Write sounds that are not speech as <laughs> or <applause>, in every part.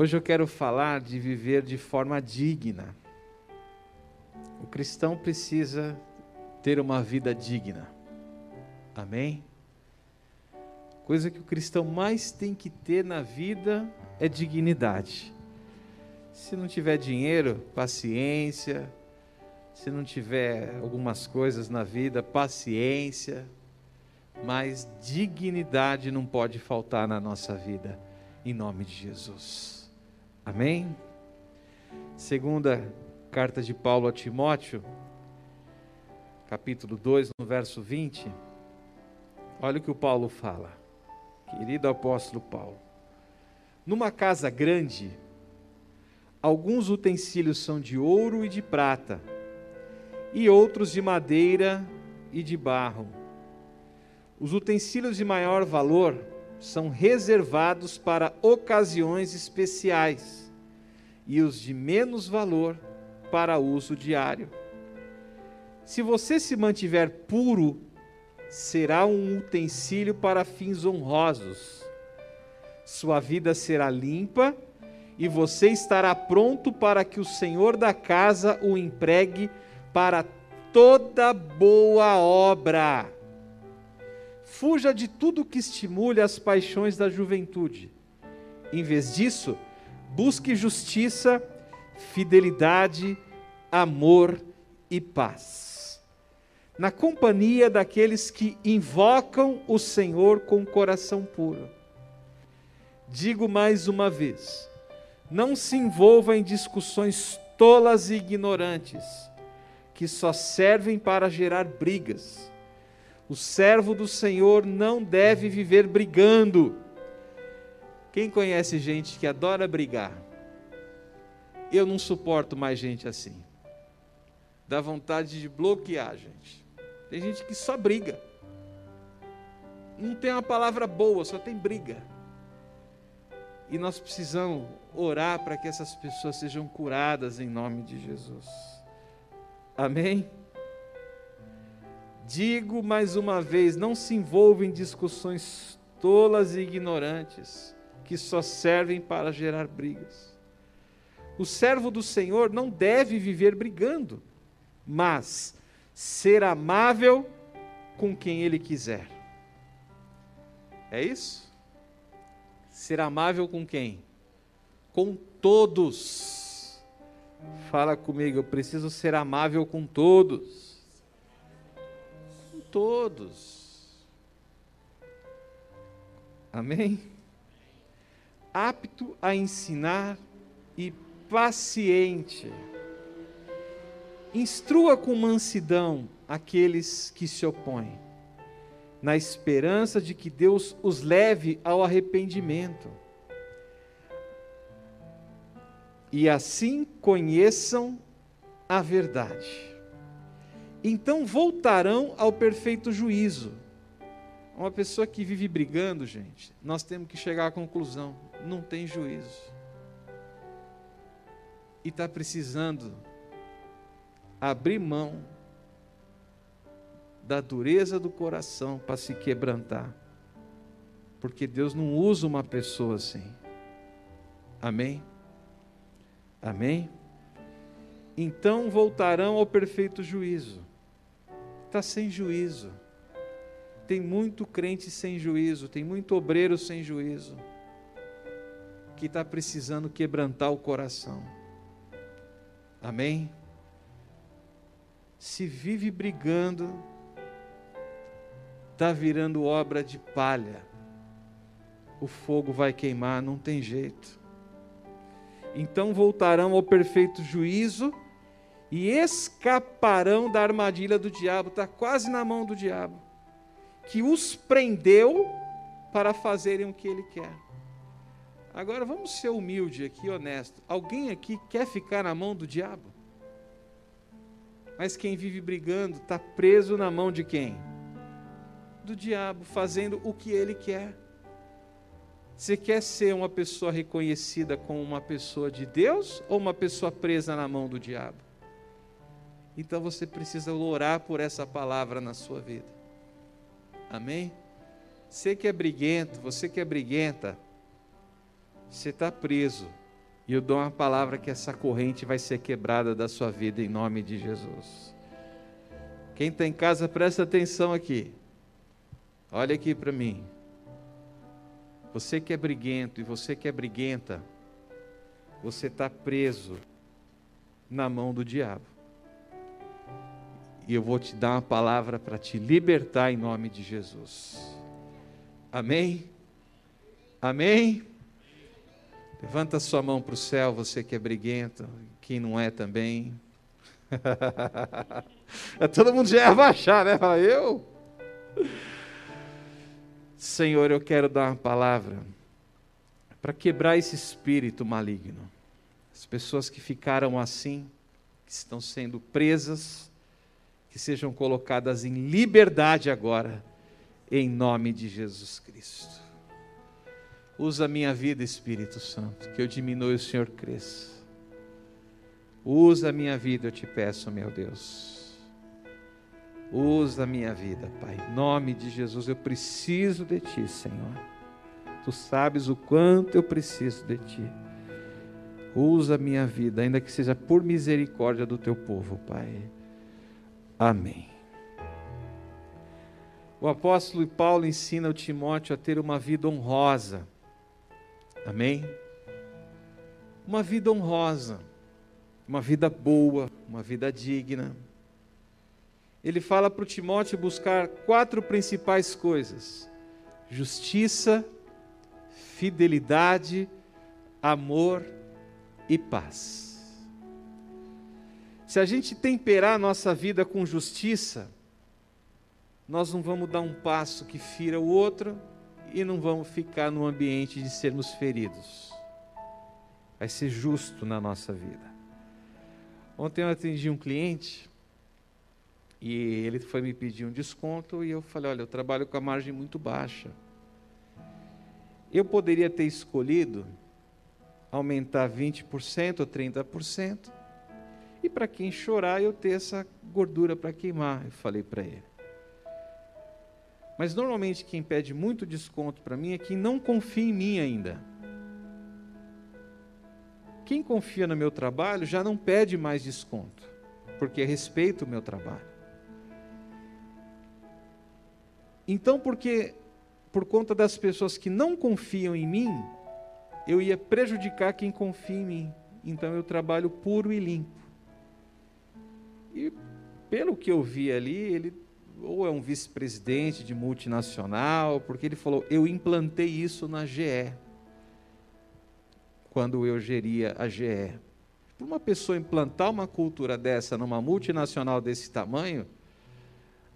Hoje eu quero falar de viver de forma digna. O cristão precisa ter uma vida digna. Amém? Coisa que o cristão mais tem que ter na vida é dignidade. Se não tiver dinheiro, paciência. Se não tiver algumas coisas na vida, paciência. Mas dignidade não pode faltar na nossa vida, em nome de Jesus. Amém? Segunda carta de Paulo a Timóteo, capítulo 2, no verso 20. Olha o que o Paulo fala. Querido apóstolo Paulo. Numa casa grande, alguns utensílios são de ouro e de prata, e outros de madeira e de barro. Os utensílios de maior valor são reservados para ocasiões especiais, e os de menos valor para uso diário. Se você se mantiver puro será um utensílio para fins honrosos. Sua vida será limpa e você estará pronto para que o Senhor da casa o empregue para toda boa obra. Fuja de tudo que estimule as paixões da juventude. Em vez disso, busque justiça, fidelidade, amor e paz na companhia daqueles que invocam o Senhor com coração puro. Digo mais uma vez: não se envolva em discussões tolas e ignorantes, que só servem para gerar brigas. O servo do Senhor não deve viver brigando. Quem conhece gente que adora brigar? Eu não suporto mais gente assim. Dá vontade de bloquear, gente. Tem gente que só briga. Não tem uma palavra boa, só tem briga. E nós precisamos orar para que essas pessoas sejam curadas em nome de Jesus. Amém? Digo mais uma vez: não se envolva em discussões tolas e ignorantes, que só servem para gerar brigas. O servo do Senhor não deve viver brigando, mas ser amável com quem ele quiser. É isso? Ser amável com quem? Com todos. Fala comigo, eu preciso ser amável com todos. Com todos. Amém? Apto a ensinar e paciente Instrua com mansidão aqueles que se opõem, na esperança de que Deus os leve ao arrependimento. E assim conheçam a verdade. Então voltarão ao perfeito juízo. Uma pessoa que vive brigando, gente, nós temos que chegar à conclusão: não tem juízo. E está precisando abrir mão da dureza do coração para se quebrantar. Porque Deus não usa uma pessoa assim. Amém? Amém? Então voltarão ao perfeito juízo. Está sem juízo. Tem muito crente sem juízo, tem muito obreiro sem juízo, que está precisando quebrantar o coração. Amém? se vive brigando, está virando obra de palha. O fogo vai queimar, não tem jeito. Então voltarão ao perfeito juízo e escaparão da armadilha do diabo, está quase na mão do diabo, que os prendeu para fazerem o que ele quer. Agora vamos ser humilde aqui, honesto. Alguém aqui quer ficar na mão do diabo? Mas quem vive brigando está preso na mão de quem? Do diabo, fazendo o que ele quer. Você quer ser uma pessoa reconhecida como uma pessoa de Deus ou uma pessoa presa na mão do diabo? Então você precisa orar por essa palavra na sua vida. Amém? Você que é briguento, você que é briguenta, você está preso E eu dou uma palavra que essa corrente vai ser quebrada da sua vida em nome de Jesus. Quem está em casa, presta atenção aqui. Olha aqui para mim. Você que é briguento e você que é briguenta, você está preso na mão do diabo. E eu vou te dar uma palavra para te libertar em nome de Jesus. Amém? Amém? Levanta sua mão para o céu, você que é briguento, quem não é também. <laughs> Todo mundo já ia abaixar, né? Eu? Senhor, eu quero dar uma palavra para quebrar esse espírito maligno. As pessoas que ficaram assim, que estão sendo presas, que sejam colocadas em liberdade agora, em nome de Jesus Cristo. Usa a minha vida, Espírito Santo, que eu diminua e o Senhor cresça. Usa a minha vida, eu te peço, meu Deus. Usa a minha vida, Pai. Em nome de Jesus, eu preciso de Ti, Senhor. Tu sabes o quanto eu preciso de Ti. Usa a minha vida, ainda que seja por misericórdia do Teu povo, Pai. Amém. O apóstolo Paulo ensina o Timóteo a ter uma vida honrosa Amém? Uma vida honrosa, uma vida boa, uma vida digna. Ele fala para o Timóteo buscar quatro principais coisas: justiça, fidelidade, amor e paz. Se a gente temperar a nossa vida com justiça, nós não vamos dar um passo que fira o outro, e não vamos ficar no ambiente de sermos feridos. Vai ser justo na nossa vida. Ontem eu atendi um cliente e ele foi me pedir um desconto e eu falei: Olha, eu trabalho com a margem muito baixa. Eu poderia ter escolhido aumentar 20% ou 30%, e para quem chorar eu ter essa gordura para queimar, eu falei para ele. Mas normalmente quem pede muito desconto para mim é quem não confia em mim ainda. Quem confia no meu trabalho já não pede mais desconto, porque respeita o meu trabalho. Então, porque por conta das pessoas que não confiam em mim, eu ia prejudicar quem confia em mim. Então eu trabalho puro e limpo. E pelo que eu vi ali, ele ou é um vice-presidente de multinacional, porque ele falou: Eu implantei isso na GE, quando eu geria a GE. Para uma pessoa implantar uma cultura dessa numa multinacional desse tamanho,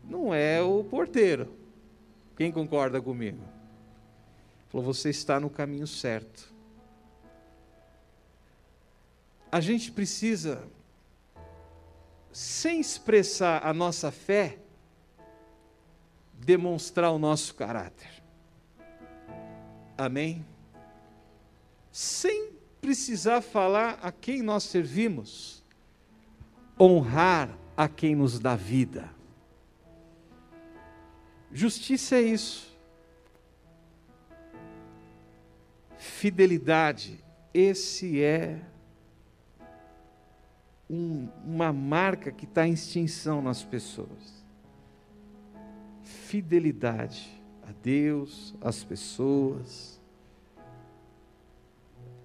não é o porteiro. Quem concorda comigo? Falou: Você está no caminho certo. A gente precisa, sem expressar a nossa fé, demonstrar o nosso caráter. Amém? Sem precisar falar a quem nós servimos, honrar a quem nos dá vida. Justiça é isso. Fidelidade, esse é um, uma marca que está em extinção nas pessoas fidelidade a Deus, às pessoas.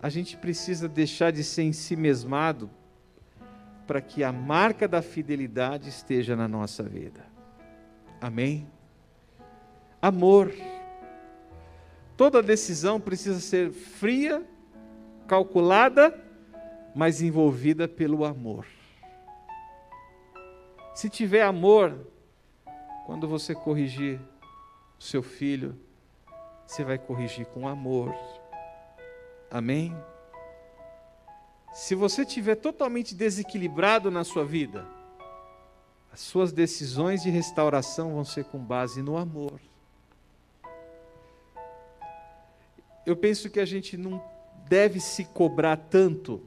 A gente precisa deixar de ser ensimesmado para que a marca da fidelidade esteja na nossa vida. Amém? Amor. Toda decisão precisa ser fria, calculada, mas envolvida pelo amor. Se tiver amor, quando você corrigir o seu filho, você vai corrigir com amor. Amém? Se você estiver totalmente desequilibrado na sua vida, as suas decisões de restauração vão ser com base no amor. Eu penso que a gente não deve se cobrar tanto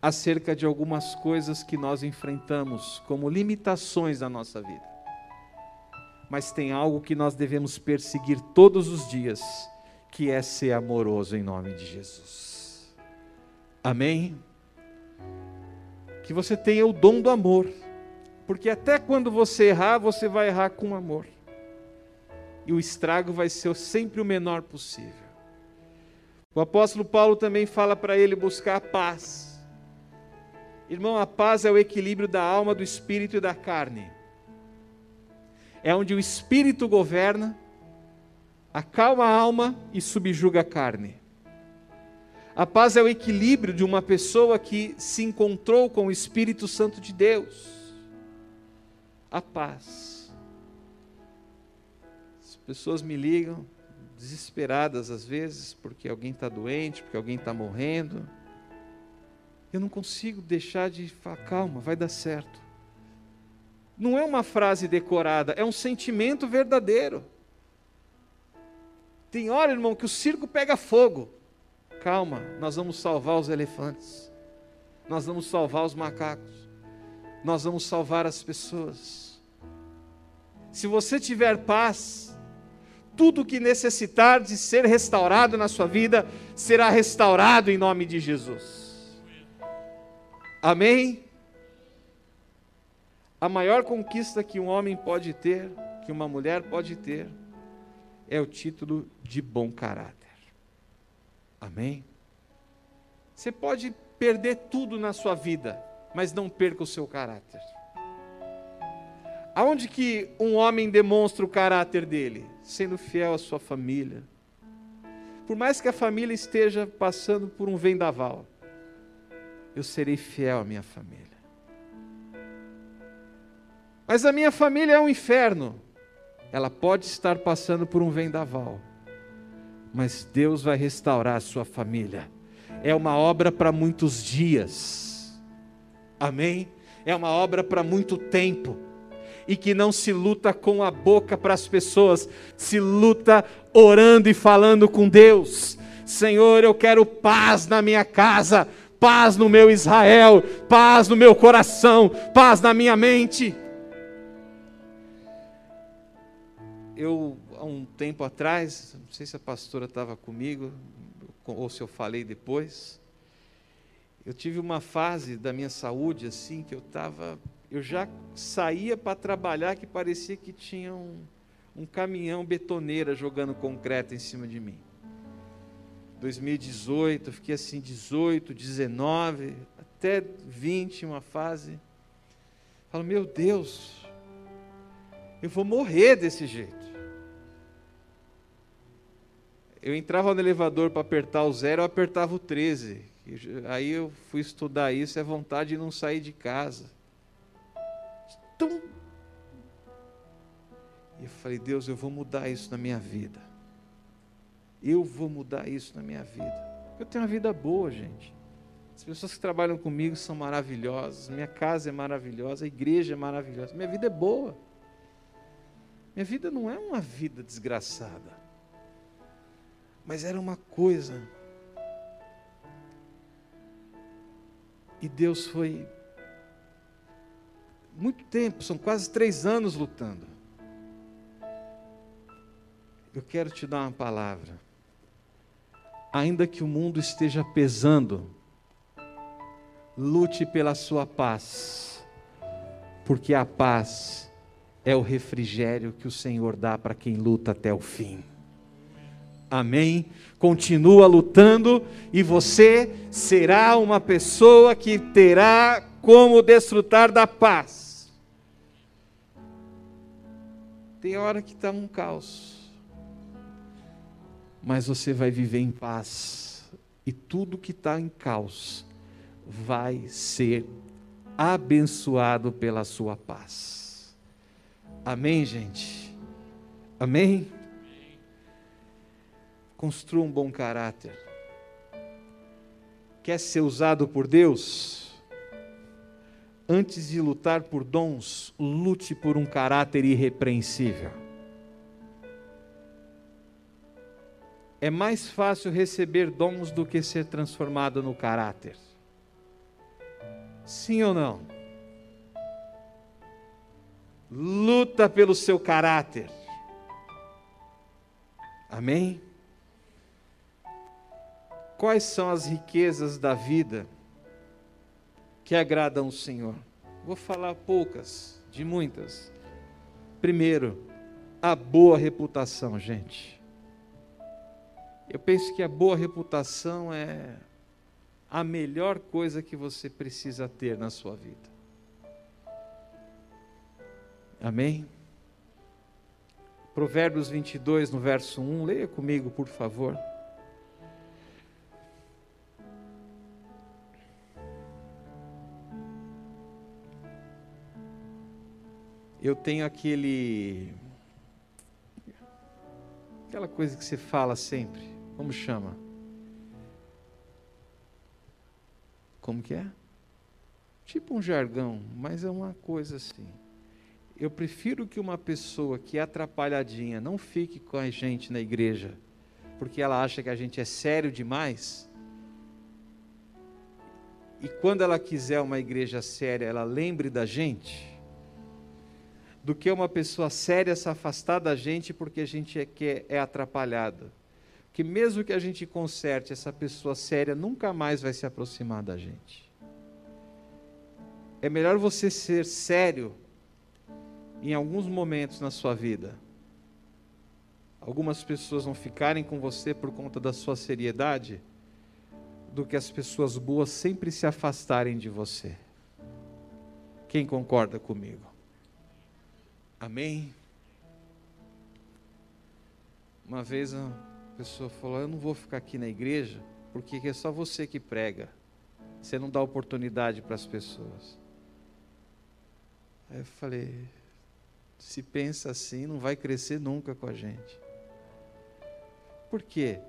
acerca de algumas coisas que nós enfrentamos como limitações na nossa vida mas tem algo que nós devemos perseguir todos os dias, que é ser amoroso em nome de Jesus. Amém? Que você tenha o dom do amor, porque até quando você errar, você vai errar com amor, e o estrago vai ser sempre o menor possível. O apóstolo Paulo também fala para ele buscar a paz. Irmão, a paz é o equilíbrio da alma, do espírito e da carne. É onde o espírito governa, acalma a alma e subjuga a carne. A paz é o equilíbrio de uma pessoa que se encontrou com o Espírito Santo de Deus. A paz. As pessoas me ligam, desesperadas às vezes, porque alguém está doente, porque alguém está morrendo. Eu não consigo deixar de falar, calma, vai dar certo. Não é uma frase decorada, é um sentimento verdadeiro. Tem hora, irmão, que o circo pega fogo calma, nós vamos salvar os elefantes, nós vamos salvar os macacos, nós vamos salvar as pessoas. Se você tiver paz, tudo que necessitar de ser restaurado na sua vida será restaurado em nome de Jesus. Amém? A maior conquista que um homem pode ter, que uma mulher pode ter, é o título de bom caráter. Amém? Você pode perder tudo na sua vida, mas não perca o seu caráter. Aonde que um homem demonstra o caráter dele? Sendo fiel à sua família. Por mais que a família esteja passando por um vendaval, eu serei fiel à minha família. Mas a minha família é um inferno. Ela pode estar passando por um vendaval mas Deus vai restaurar a sua família. É uma obra para muitos dias, amém? É uma obra para muito tempo, e que não se luta com a boca para as pessoas, se luta orando e falando com Deus. Senhor, eu quero paz na minha casa, paz no meu Israel, paz no meu coração, paz na minha mente. Eu há um tempo atrás, não sei se a pastora estava comigo, ou se eu falei depois, eu tive uma fase da minha saúde assim que eu estava, eu já saía para trabalhar que parecia que tinha um, um caminhão betoneira jogando concreto em cima de mim. 2018, eu fiquei assim 18, 19, até 20, uma fase. Falo, meu Deus, eu vou morrer desse jeito. Eu entrava no elevador para apertar o zero, eu apertava o 13. Aí eu fui estudar isso, é vontade de não sair de casa. E eu falei, Deus, eu vou mudar isso na minha vida. Eu vou mudar isso na minha vida. Eu tenho uma vida boa, gente. As pessoas que trabalham comigo são maravilhosas. Minha casa é maravilhosa, a igreja é maravilhosa. Minha vida é boa. Minha vida não é uma vida desgraçada. Mas era uma coisa. E Deus foi muito tempo, são quase três anos lutando. Eu quero te dar uma palavra. Ainda que o mundo esteja pesando, lute pela sua paz, porque a paz é o refrigério que o Senhor dá para quem luta até o fim. Amém? Continua lutando e você será uma pessoa que terá como desfrutar da paz. Tem hora que está um caos, mas você vai viver em paz e tudo que está em caos vai ser abençoado pela sua paz. Amém, gente? Amém? Construa um bom caráter. Quer ser usado por Deus? Antes de lutar por dons, lute por um caráter irrepreensível. É mais fácil receber dons do que ser transformado no caráter. Sim ou não? Luta pelo seu caráter. Amém? Quais são as riquezas da vida que agradam o Senhor? Vou falar poucas, de muitas. Primeiro, a boa reputação, gente. Eu penso que a boa reputação é a melhor coisa que você precisa ter na sua vida. Amém? Provérbios 22, no verso 1, leia comigo, por favor. Eu tenho aquele. Aquela coisa que você fala sempre. Como chama? Como que é? Tipo um jargão, mas é uma coisa assim. Eu prefiro que uma pessoa que é atrapalhadinha não fique com a gente na igreja, porque ela acha que a gente é sério demais. E quando ela quiser uma igreja séria, ela lembre da gente, do que uma pessoa séria se afastar da gente porque a gente é, que é atrapalhada. Que mesmo que a gente conserte, essa pessoa séria nunca mais vai se aproximar da gente. É melhor você ser sério em alguns momentos na sua vida, algumas pessoas não ficarem com você por conta da sua seriedade, do que as pessoas boas sempre se afastarem de você. Quem concorda comigo? Amém? Uma vez a pessoa falou: Eu não vou ficar aqui na igreja, porque é só você que prega. Você não dá oportunidade para as pessoas. Aí eu falei: se pensa assim, não vai crescer nunca com a gente. Por quê?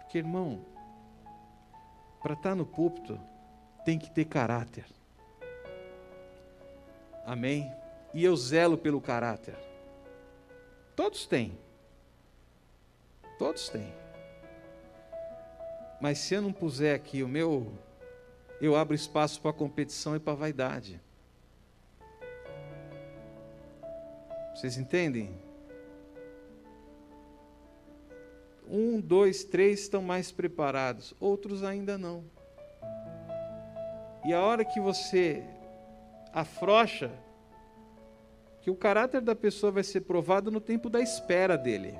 Porque, irmão, para estar tá no púlpito, tem que ter caráter. Amém? E eu zelo pelo caráter. Todos têm. Todos têm. Mas se eu não puser aqui o meu, eu abro espaço para competição e para vaidade. Vocês entendem? Um, dois, três estão mais preparados, outros ainda não. E a hora que você afrocha, que o caráter da pessoa vai ser provado no tempo da espera dele.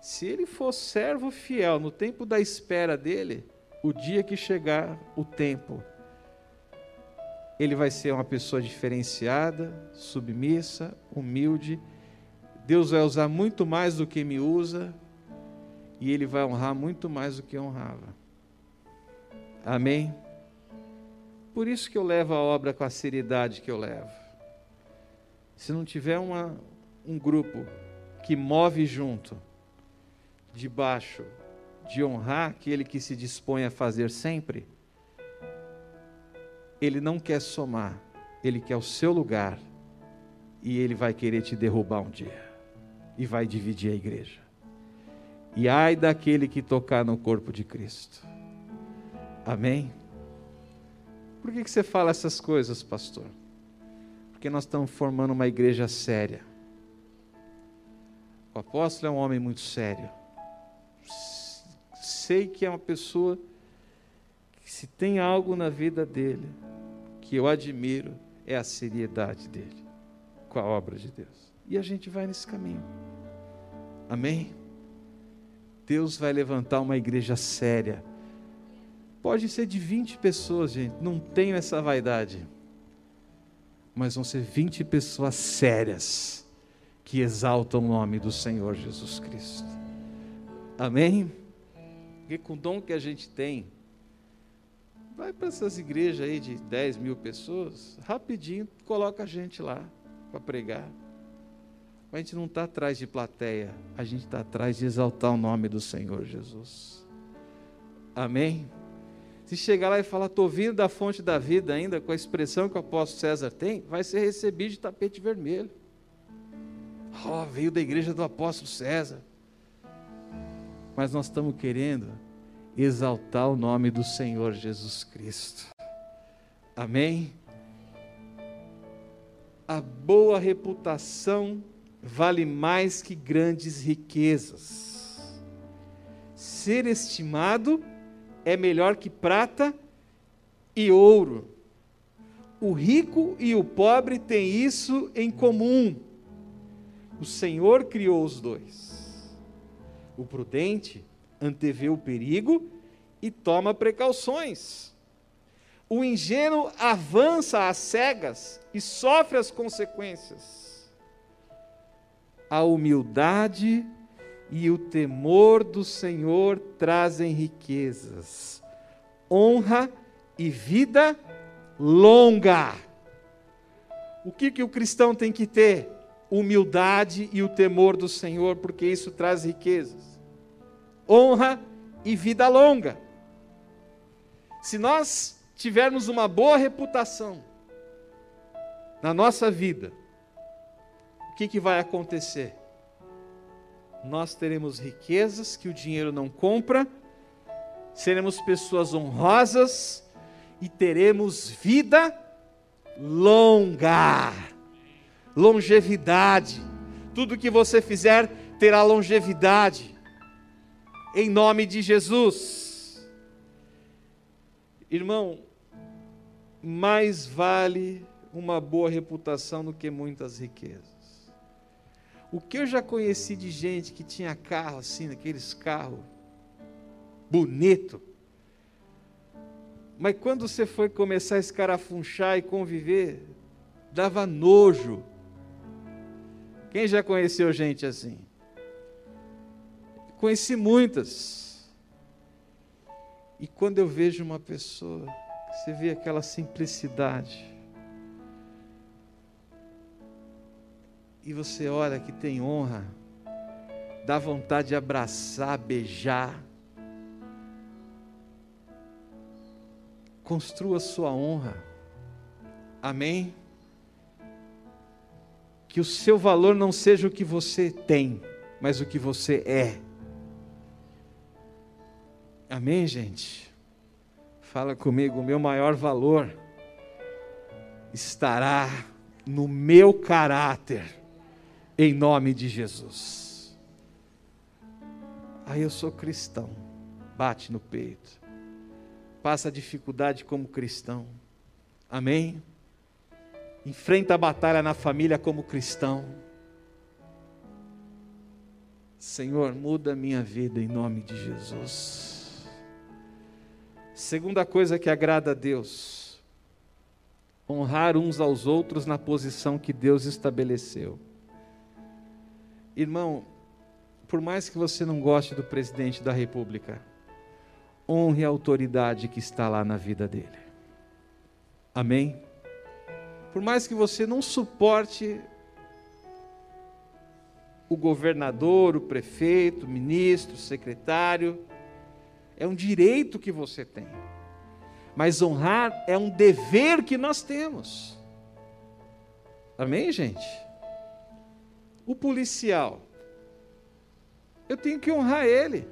Se ele for servo fiel no tempo da espera dele, o dia que chegar o tempo, ele vai ser uma pessoa diferenciada, submissa, humilde. Deus vai usar muito mais do que me usa e ele vai honrar muito mais do que honrava. Amém? Por isso que eu levo a obra com a seriedade que eu levo. Se não tiver uma, um grupo que move junto, debaixo de honrar aquele que se dispõe a fazer sempre, ele não quer somar, ele quer o seu lugar e ele vai querer te derrubar um dia e vai dividir a igreja. E ai daquele que tocar no corpo de Cristo. Amém? Por que, que você fala essas coisas, pastor? Porque nós estamos formando uma igreja séria. O apóstolo é um homem muito sério. Sei que é uma pessoa que, se tem algo na vida dele, que eu admiro é a seriedade dele com a obra de Deus. E a gente vai nesse caminho. Amém? Deus vai levantar uma igreja séria. Pode ser de 20 pessoas, gente, não tenho essa vaidade. Mas vão ser 20 pessoas sérias que exaltam o nome do Senhor Jesus Cristo. Amém? Porque com o dom que a gente tem, Vai para essas igrejas aí de 10 mil pessoas, rapidinho coloca a gente lá para pregar. A gente não está atrás de plateia, a gente está atrás de exaltar o nome do Senhor Jesus. Amém? Se chegar lá e falar, estou vindo da fonte da vida ainda, com a expressão que o apóstolo César tem, vai ser recebido de tapete vermelho. Oh, veio da igreja do apóstolo César. Mas nós estamos querendo exaltar o nome do Senhor Jesus Cristo. Amém? A boa reputação vale mais que grandes riquezas. ser estimado é melhor que prata e ouro. O rico e o pobre têm isso em comum. O Senhor criou os dois. O prudente antevê o perigo e toma precauções. O ingênuo avança às cegas e sofre as consequências. A humildade e o temor do Senhor trazem riquezas, honra e vida longa. O que, que o cristão tem que ter? Humildade e o temor do Senhor, porque isso traz riquezas, honra e vida longa. Se nós tivermos uma boa reputação na nossa vida, o que, que vai acontecer? Nós teremos riquezas que o dinheiro não compra, seremos pessoas honrosas, e teremos vida longa, longevidade. Tudo que você fizer terá longevidade, em nome de Jesus. Irmão, mais vale uma boa reputação do que muitas riquezas. O que eu já conheci de gente que tinha carro assim, aqueles carros bonito, mas quando você foi começar a escarafunchar e conviver, dava nojo. Quem já conheceu gente assim? Conheci muitas. E quando eu vejo uma pessoa, você vê aquela simplicidade. E você olha que tem honra, dá vontade de abraçar, beijar. construa sua honra. Amém? Que o seu valor não seja o que você tem, mas o que você é. Amém, gente? Fala comigo, o meu maior valor estará no meu caráter, em nome de Jesus. Aí eu sou cristão, bate no peito passa dificuldade como cristão. Amém? Enfrenta a batalha na família como cristão. Senhor, muda a minha vida em nome de Jesus. Segunda coisa que agrada a Deus: honrar uns aos outros na posição que Deus estabeleceu. Irmão, por mais que você não goste do presidente da República, honre a autoridade que está lá na vida dele. Amém? Por mais que você não suporte o governador, o prefeito, o ministro, o secretário, é um direito que você tem. Mas honrar é um dever que nós temos. Amém, gente? O policial, eu tenho que honrar ele.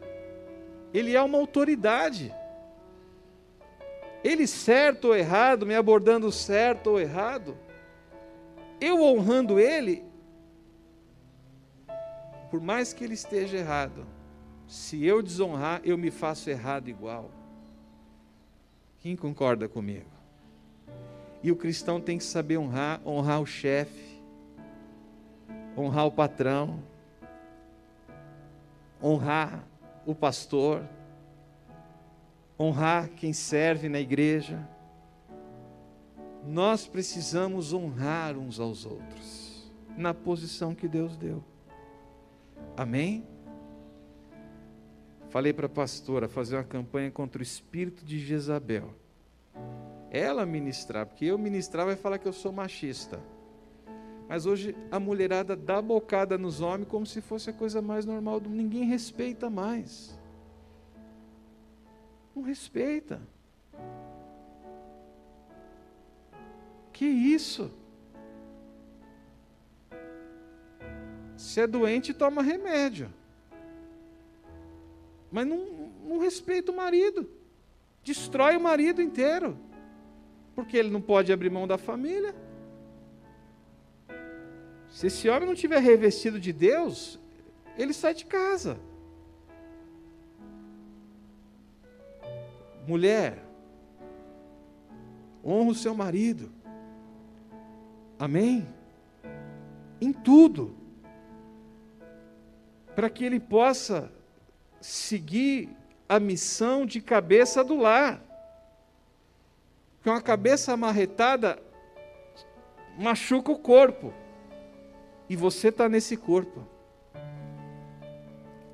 Ele é uma autoridade. Ele certo ou errado, me abordando certo ou errado, eu honrando ele, por mais que ele esteja errado, se eu desonrar, eu me faço errado igual. Quem concorda comigo? E o cristão tem que saber honrar, honrar o chefe, honrar o patrão, honrar o pastor, honrar quem serve na igreja. Nós precisamos honrar uns aos outros, na posição que Deus deu. Amém? Falei para a pastora fazer uma campanha contra o espírito de Jezabel. Ela ministrar, porque eu ministrar vai falar que eu sou machista. Mas hoje a mulherada dá bocada nos homens como se fosse a coisa mais normal do mundo. Ninguém respeita mais. Não respeita. Que isso? Se é doente, toma remédio. Mas não, não respeita o marido. Destrói o marido inteiro. Porque ele não pode abrir mão da família. Se esse homem não tiver revestido de Deus, ele sai de casa. mulher, honra o seu marido. Amém? Em tudo. Para que ele possa seguir a missão de cabeça do lar. Porque uma cabeça amarretada machuca o corpo. E você está nesse corpo.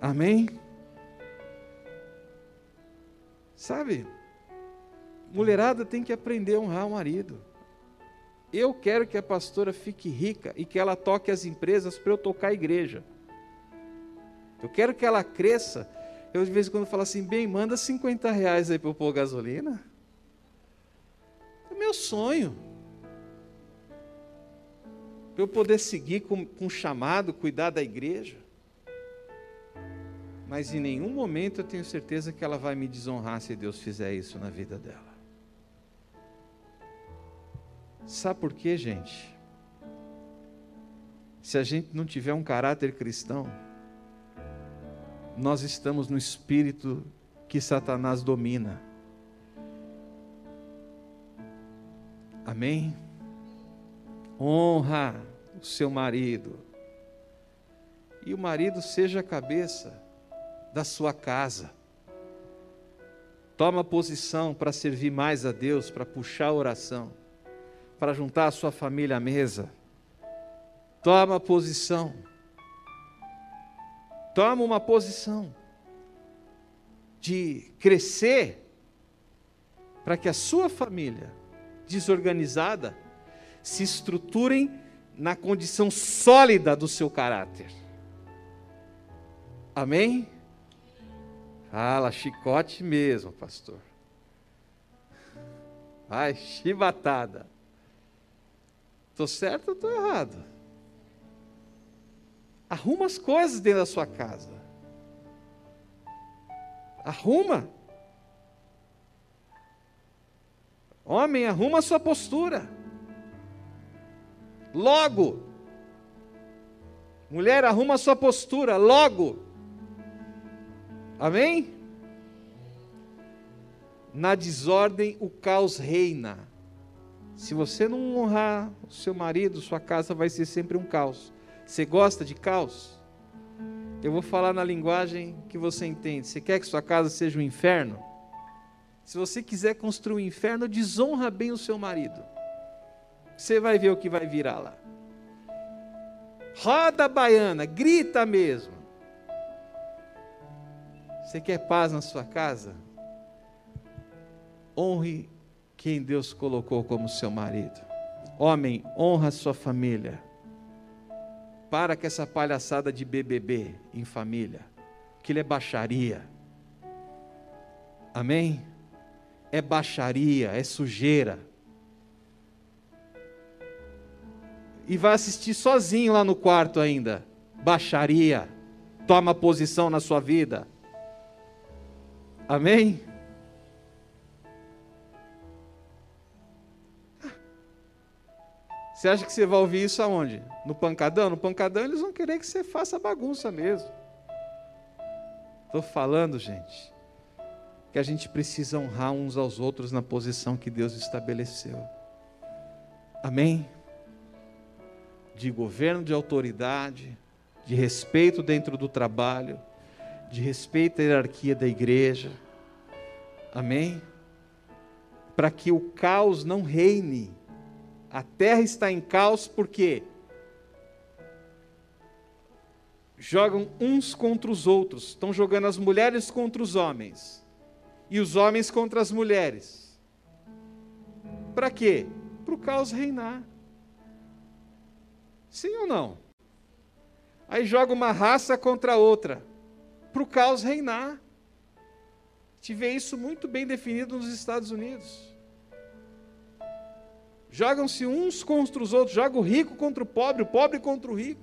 Amém? Sabe? Mulherada tem que aprender a honrar o marido. Eu quero que a pastora fique rica e que ela toque as empresas para eu tocar a igreja. Eu quero que ela cresça. Eu de vez em quando falo assim, bem, manda 50 reais aí para eu pôr gasolina. É meu sonho. Para eu poder seguir com, com chamado, cuidar da igreja. Mas em nenhum momento eu tenho certeza que ela vai me desonrar se Deus fizer isso na vida dela. Sabe por quê, gente? Se a gente não tiver um caráter cristão, nós estamos no espírito que Satanás domina. Amém? Honra o seu marido. E o marido seja a cabeça da sua casa. Toma posição para servir mais a Deus, para puxar a oração para juntar a sua família à mesa. Toma posição. Toma uma posição de crescer para que a sua família desorganizada se estruturem na condição sólida do seu caráter. Amém? Fala, chicote mesmo, pastor. Vai, chibatada. Estou certo ou estou errado? Arruma as coisas dentro da sua casa. Arruma. Homem, arruma a sua postura. Logo. Mulher, arruma sua postura. Logo. Amém? Na desordem o caos reina. Se você não honrar o seu marido, sua casa vai ser sempre um caos. Você gosta de caos? Eu vou falar na linguagem que você entende. Você quer que sua casa seja um inferno? Se você quiser construir um inferno, desonra bem o seu marido. Você vai ver o que vai virar lá. Roda baiana, grita mesmo. Você quer paz na sua casa? Honre quem Deus colocou como seu marido. Homem, honra sua família. Para com essa palhaçada de BBB em família. Que ele é baixaria. Amém? É baixaria, é sujeira. E vai assistir sozinho lá no quarto ainda. Baixaria. Toma posição na sua vida. Amém? Você acha que você vai ouvir isso aonde? No pancadão? No pancadão eles vão querer que você faça bagunça mesmo. Estou falando, gente, que a gente precisa honrar uns aos outros na posição que Deus estabeleceu. Amém? De governo, de autoridade, de respeito dentro do trabalho, de respeito à hierarquia da igreja. Amém? Para que o caos não reine a terra está em caos porque jogam uns contra os outros, estão jogando as mulheres contra os homens e os homens contra as mulheres. Para quê? Para o caos reinar. Sim ou não? Aí joga uma raça contra outra, para o caos reinar. Tive isso muito bem definido nos Estados Unidos. Jogam-se uns contra os outros, joga o rico contra o pobre, o pobre contra o rico.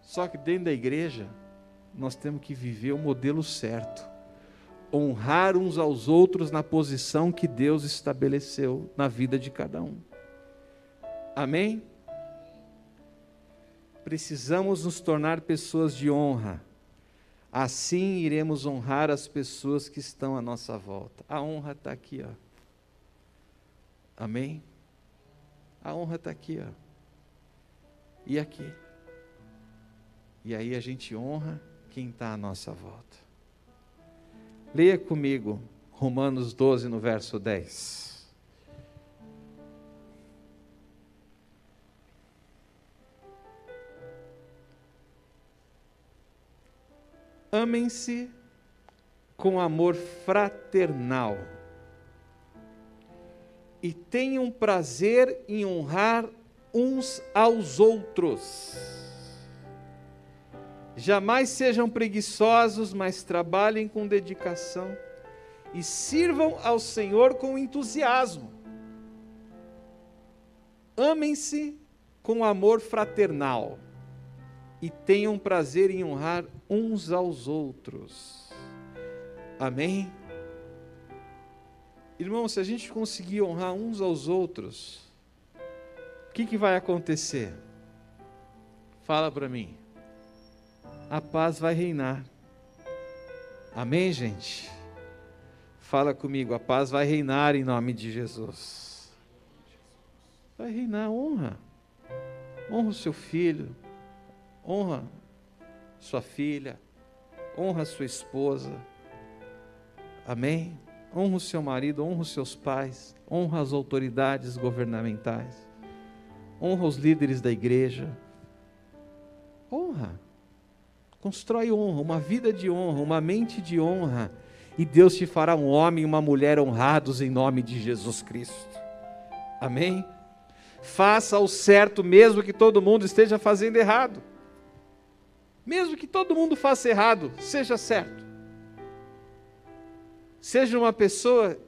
Só que dentro da igreja, nós temos que viver o modelo certo. Honrar uns aos outros na posição que Deus estabeleceu na vida de cada um. Amém? Precisamos nos tornar pessoas de honra. Assim iremos honrar as pessoas que estão à nossa volta. A honra está aqui, ó. Amém? A honra está aqui, ó. E aqui. E aí a gente honra quem está à nossa volta. Leia comigo Romanos 12, no verso 10. Amem-se com amor fraternal e tenham prazer em honrar uns aos outros. Jamais sejam preguiçosos, mas trabalhem com dedicação e sirvam ao Senhor com entusiasmo. Amem-se com amor fraternal e tenham prazer em honrar uns aos outros. Amém? Irmão, se a gente conseguir honrar uns aos outros, o que, que vai acontecer? Fala para mim. A paz vai reinar. Amém, gente? Fala comigo, a paz vai reinar em nome de Jesus. Vai reinar honra. Honra o seu filho, honra sua filha, honra sua esposa. Amém? Honra o seu marido, honra os seus pais, honra as autoridades governamentais, honra os líderes da igreja. Honra. Constrói honra, uma vida de honra, uma mente de honra, e Deus te fará um homem e uma mulher honrados em nome de Jesus Cristo. Amém? Faça o certo, mesmo que todo mundo esteja fazendo errado. Mesmo que todo mundo faça errado, seja certo. Seja uma pessoa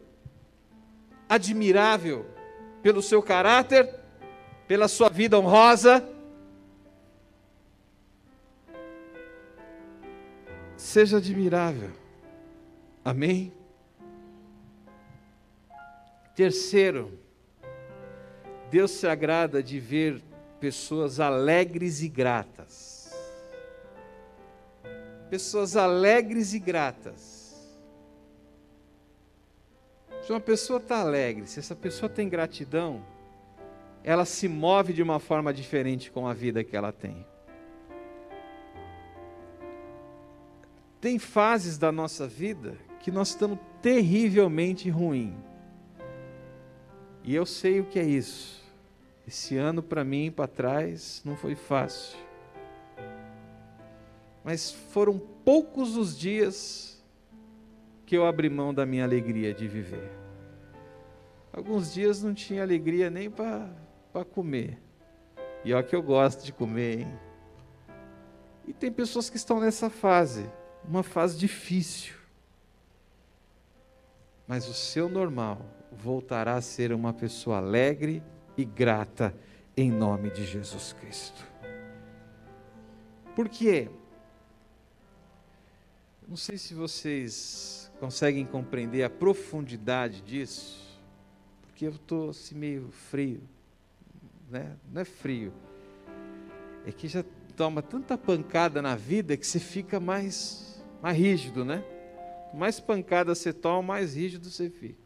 admirável pelo seu caráter, pela sua vida honrosa. Seja admirável. Amém? Terceiro, Deus se agrada de ver pessoas alegres e gratas pessoas alegres e gratas. Se uma pessoa está alegre, se essa pessoa tem gratidão, ela se move de uma forma diferente com a vida que ela tem. Tem fases da nossa vida que nós estamos terrivelmente ruim. E eu sei o que é isso. Esse ano para mim, para trás, não foi fácil mas foram poucos os dias que eu abri mão da minha alegria de viver. Alguns dias não tinha alegria nem para comer. E olha que eu gosto de comer, hein? E tem pessoas que estão nessa fase, uma fase difícil. Mas o seu normal voltará a ser uma pessoa alegre e grata em nome de Jesus Cristo. Por quê? Não sei se vocês conseguem compreender a profundidade disso, porque eu estou assim meio frio, né? Não é frio, é que já toma tanta pancada na vida que você fica mais, mais rígido, né? Mais pancada você toma, mais rígido você fica.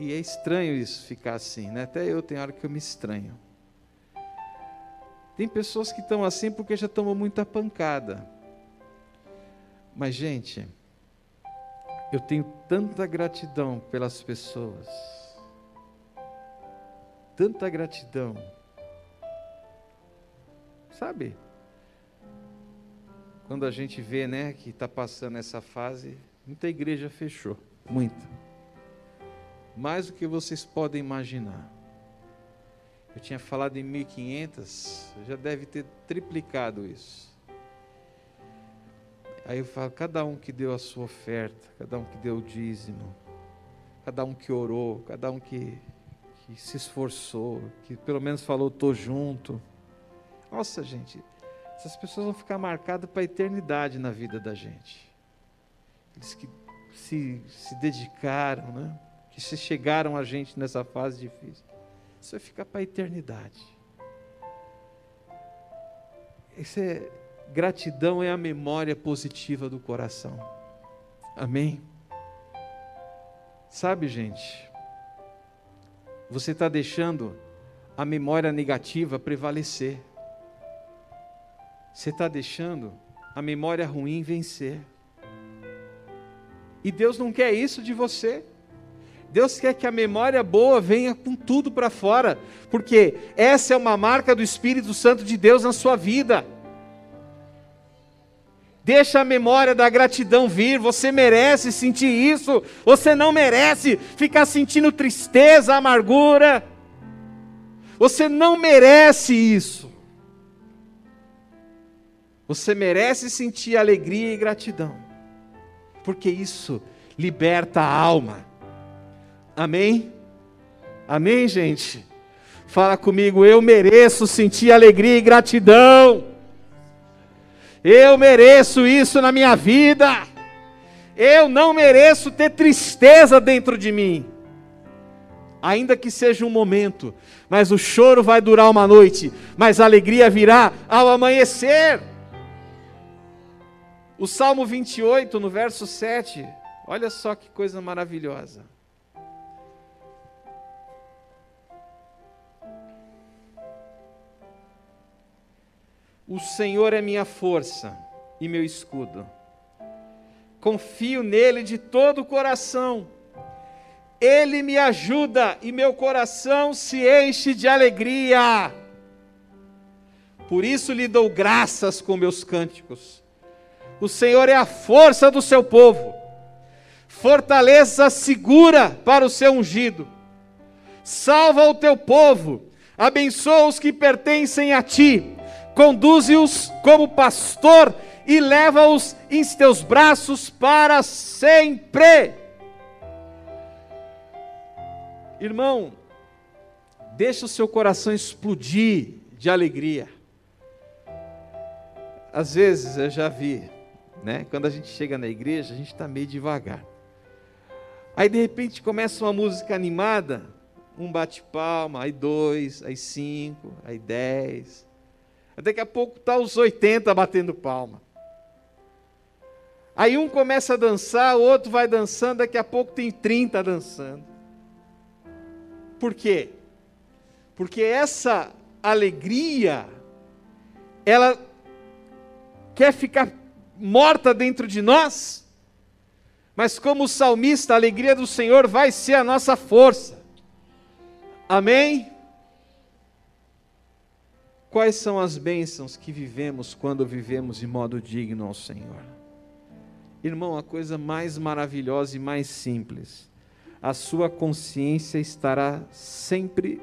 E é estranho isso ficar assim, né? Até eu tenho hora que eu me estranho. Tem pessoas que estão assim porque já tomam muita pancada. Mas, gente, eu tenho tanta gratidão pelas pessoas. Tanta gratidão. Sabe? Quando a gente vê, né, que está passando essa fase, muita igreja fechou. Muita. Mais do que vocês podem imaginar. Eu tinha falado em 1.500, já deve ter triplicado isso. Aí eu falo, cada um que deu a sua oferta, cada um que deu o dízimo, cada um que orou, cada um que, que se esforçou, que pelo menos falou, estou junto. Nossa, gente, essas pessoas vão ficar marcadas para a eternidade na vida da gente. Eles que se, se dedicaram, né? que se chegaram a gente nessa fase difícil. Isso vai ficar para a eternidade. Isso é Gratidão é a memória positiva do coração. Amém? Sabe, gente, você está deixando a memória negativa prevalecer. Você está deixando a memória ruim vencer. E Deus não quer isso de você. Deus quer que a memória boa venha com tudo para fora, porque essa é uma marca do Espírito Santo de Deus na sua vida. Deixa a memória da gratidão vir, você merece sentir isso, você não merece ficar sentindo tristeza, amargura. Você não merece isso. Você merece sentir alegria e gratidão, porque isso liberta a alma. Amém? Amém, gente? Fala comigo, eu mereço sentir alegria e gratidão. Eu mereço isso na minha vida. Eu não mereço ter tristeza dentro de mim. Ainda que seja um momento, mas o choro vai durar uma noite, mas a alegria virá ao amanhecer. O Salmo 28, no verso 7, olha só que coisa maravilhosa. O Senhor é minha força e meu escudo. Confio nele de todo o coração. Ele me ajuda e meu coração se enche de alegria. Por isso lhe dou graças com meus cânticos. O Senhor é a força do seu povo, fortaleza segura para o seu ungido. Salva o teu povo, abençoa os que pertencem a ti, conduze-os como pastor e leva-os em teus braços para sempre. Irmão, deixa o seu coração explodir de alegria. Às vezes eu já vi né? Quando a gente chega na igreja, a gente está meio devagar. Aí de repente começa uma música animada, um bate-palma, aí dois, aí cinco, aí dez. Daqui a pouco está os 80 batendo palma. Aí um começa a dançar, o outro vai dançando, daqui a pouco tem 30 dançando. Por quê? Porque essa alegria, ela quer ficar morta dentro de nós, mas como o salmista, a alegria do Senhor vai ser a nossa força. Amém? Quais são as bênçãos que vivemos quando vivemos de modo digno ao Senhor? Irmão, a coisa mais maravilhosa e mais simples, a sua consciência estará sempre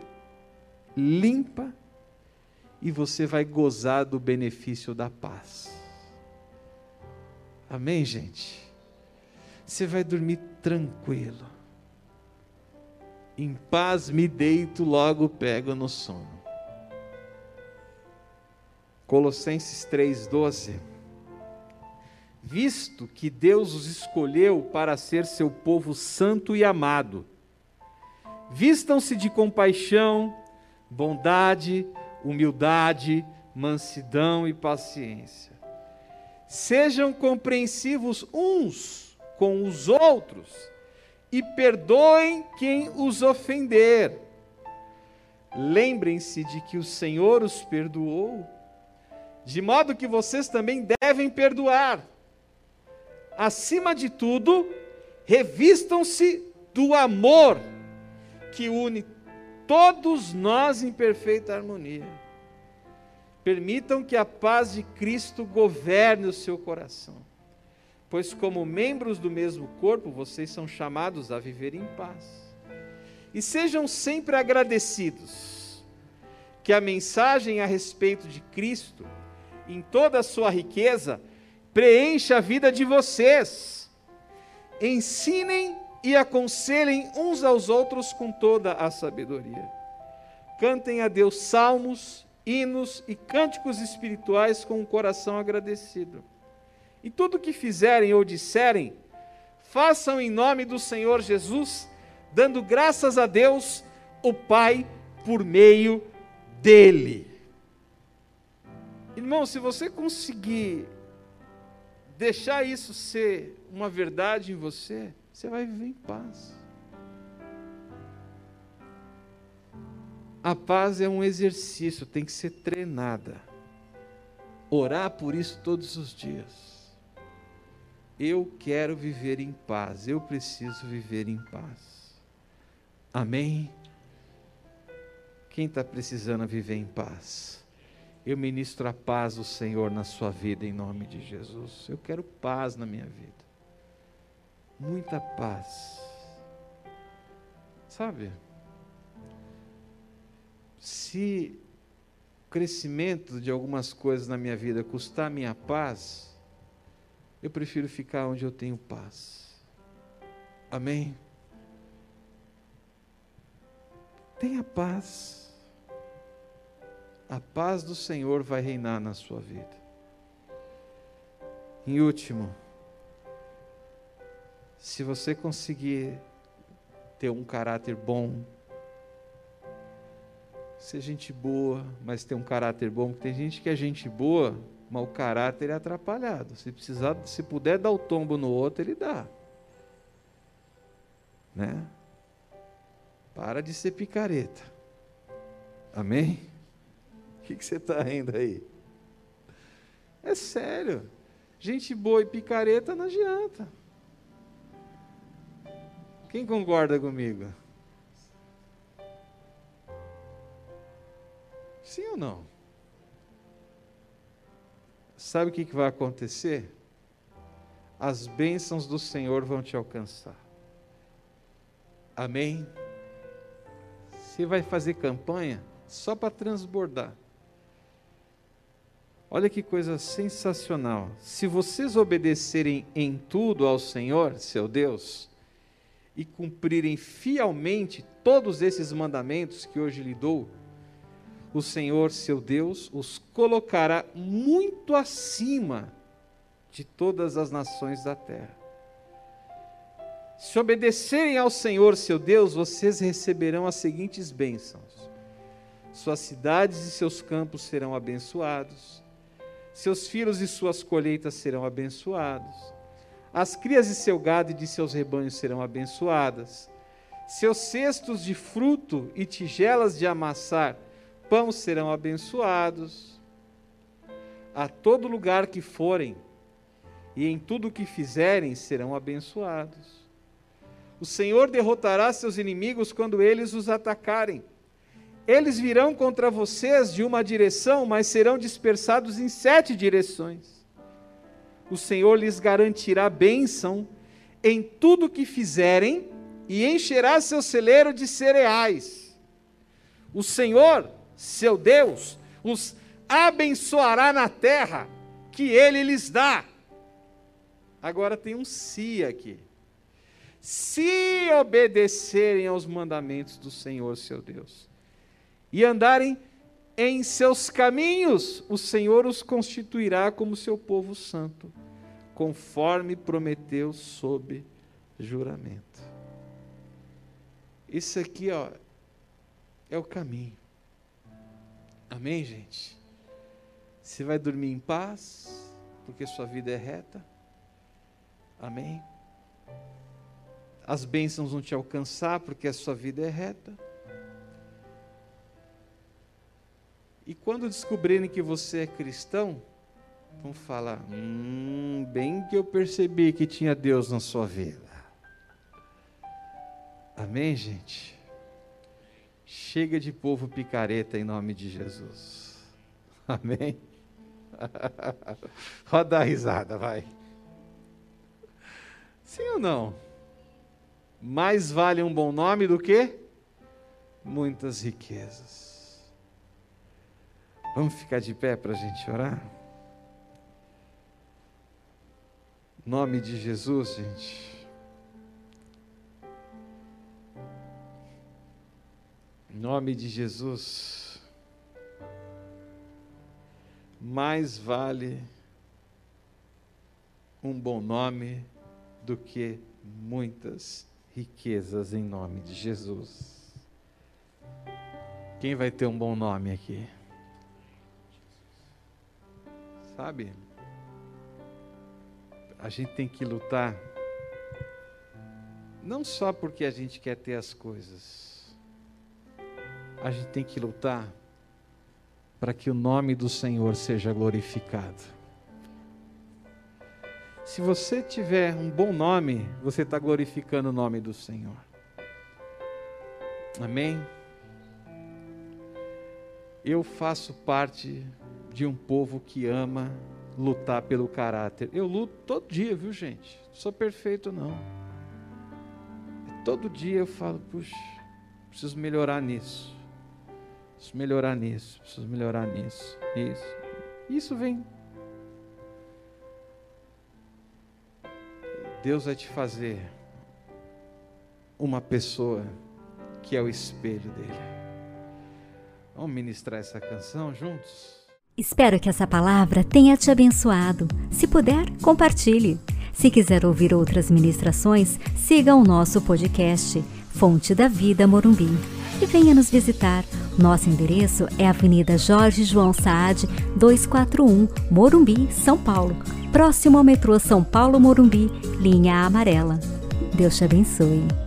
limpa e você vai gozar do benefício da paz. Amém, gente? Você vai dormir tranquilo. Em paz me deito, logo pego no sono. Colossenses 3,12. Visto que Deus os escolheu para ser seu povo santo e amado, vistam-se de compaixão, bondade, humildade, mansidão e paciência Sejam compreensivos uns com os outros e perdoem quem os ofender. Lembrem-se de que o Senhor os perdoou, de modo que vocês também devem perdoar. Acima de tudo, revistam-se do amor que une todos nós em perfeita harmonia. Permitam que a paz de Cristo governe o seu coração, pois, como membros do mesmo corpo, vocês são chamados a viver em paz. E sejam sempre agradecidos, que a mensagem a respeito de Cristo, em toda a sua riqueza, preencha a vida de vocês. Ensinem e aconselhem uns aos outros com toda a sabedoria. Cantem a Deus salmos hinos e cânticos espirituais com o um coração agradecido. E tudo o que fizerem ou disserem, façam em nome do Senhor Jesus, dando graças a Deus, o Pai, por meio dele. Irmão, se você conseguir deixar isso ser uma verdade em você, você vai viver em paz. A paz é um exercício, tem que ser treinada. Orar por isso todos os dias. Eu quero viver em paz, eu preciso viver em paz. Amém? Quem está precisando viver em paz? Eu ministro a paz do Senhor na sua vida, em nome de Jesus. Eu quero paz na minha vida. Muita paz. Sabe? se o crescimento de algumas coisas na minha vida custar minha paz, eu prefiro ficar onde eu tenho paz. Amém? Tenha paz. A paz do Senhor vai reinar na sua vida. Em último, se você conseguir ter um caráter bom, ser gente boa, mas ter um caráter bom, porque tem gente que é gente boa, mas o caráter é atrapalhado. Se precisar, se puder dar o tombo no outro, ele dá. Né? Para de ser picareta. Amém? Que, que você está rindo aí? É sério. Gente boa e picareta não adianta. Quem concorda comigo? Sim ou não? Sabe o que vai acontecer? As bênçãos do Senhor vão te alcançar. Amém? Você vai fazer campanha só para transbordar. Olha que coisa sensacional. Se vocês obedecerem em tudo ao Senhor, seu Deus, e cumprirem fielmente todos esses mandamentos que hoje lhe dou, o Senhor seu Deus os colocará muito acima de todas as nações da terra. Se obedecerem ao Senhor seu Deus, vocês receberão as seguintes bênçãos: suas cidades e seus campos serão abençoados, seus filhos e suas colheitas serão abençoados, as crias de seu gado e de seus rebanhos serão abençoadas, seus cestos de fruto e tigelas de amassar pão serão abençoados. A todo lugar que forem e em tudo o que fizerem serão abençoados. O Senhor derrotará seus inimigos quando eles os atacarem. Eles virão contra vocês de uma direção, mas serão dispersados em sete direções. O Senhor lhes garantirá bênção em tudo que fizerem e encherá seu celeiro de cereais. O Senhor seu Deus, os abençoará na terra que ele lhes dá. Agora tem um se aqui. Se obedecerem aos mandamentos do Senhor, seu Deus, e andarem em seus caminhos, o Senhor os constituirá como seu povo santo, conforme prometeu sob juramento. Isso aqui, ó, é o caminho. Amém, gente? Você vai dormir em paz, porque sua vida é reta. Amém? As bênçãos vão te alcançar, porque a sua vida é reta. E quando descobrirem que você é cristão, vão falar: Hum, bem que eu percebi que tinha Deus na sua vida. Amém, gente? Chega de povo picareta em nome de Jesus. <laughs> Amém? <laughs> Roda a risada, vai. Sim ou não? Mais vale um bom nome do que muitas riquezas. Vamos ficar de pé para a gente orar? Nome de Jesus, gente. Nome de Jesus, mais vale um bom nome do que muitas riquezas em nome de Jesus. Quem vai ter um bom nome aqui? Sabe? A gente tem que lutar não só porque a gente quer ter as coisas. A gente tem que lutar para que o nome do Senhor seja glorificado. Se você tiver um bom nome, você está glorificando o nome do Senhor. Amém? Eu faço parte de um povo que ama lutar pelo caráter. Eu luto todo dia, viu, gente? Não sou perfeito, não. Todo dia eu falo, puxa, preciso melhorar nisso. Preciso melhorar nisso, preciso melhorar nisso. Isso. Isso vem. Deus vai te fazer uma pessoa que é o espelho dele. Vamos ministrar essa canção juntos? Espero que essa palavra tenha te abençoado. Se puder, compartilhe. Se quiser ouvir outras ministrações, siga o nosso podcast Fonte da Vida Morumbi e venha nos visitar. Nosso endereço é Avenida Jorge João Saad, 241, Morumbi, São Paulo, próximo ao metrô São Paulo Morumbi, linha amarela. Deus te abençoe.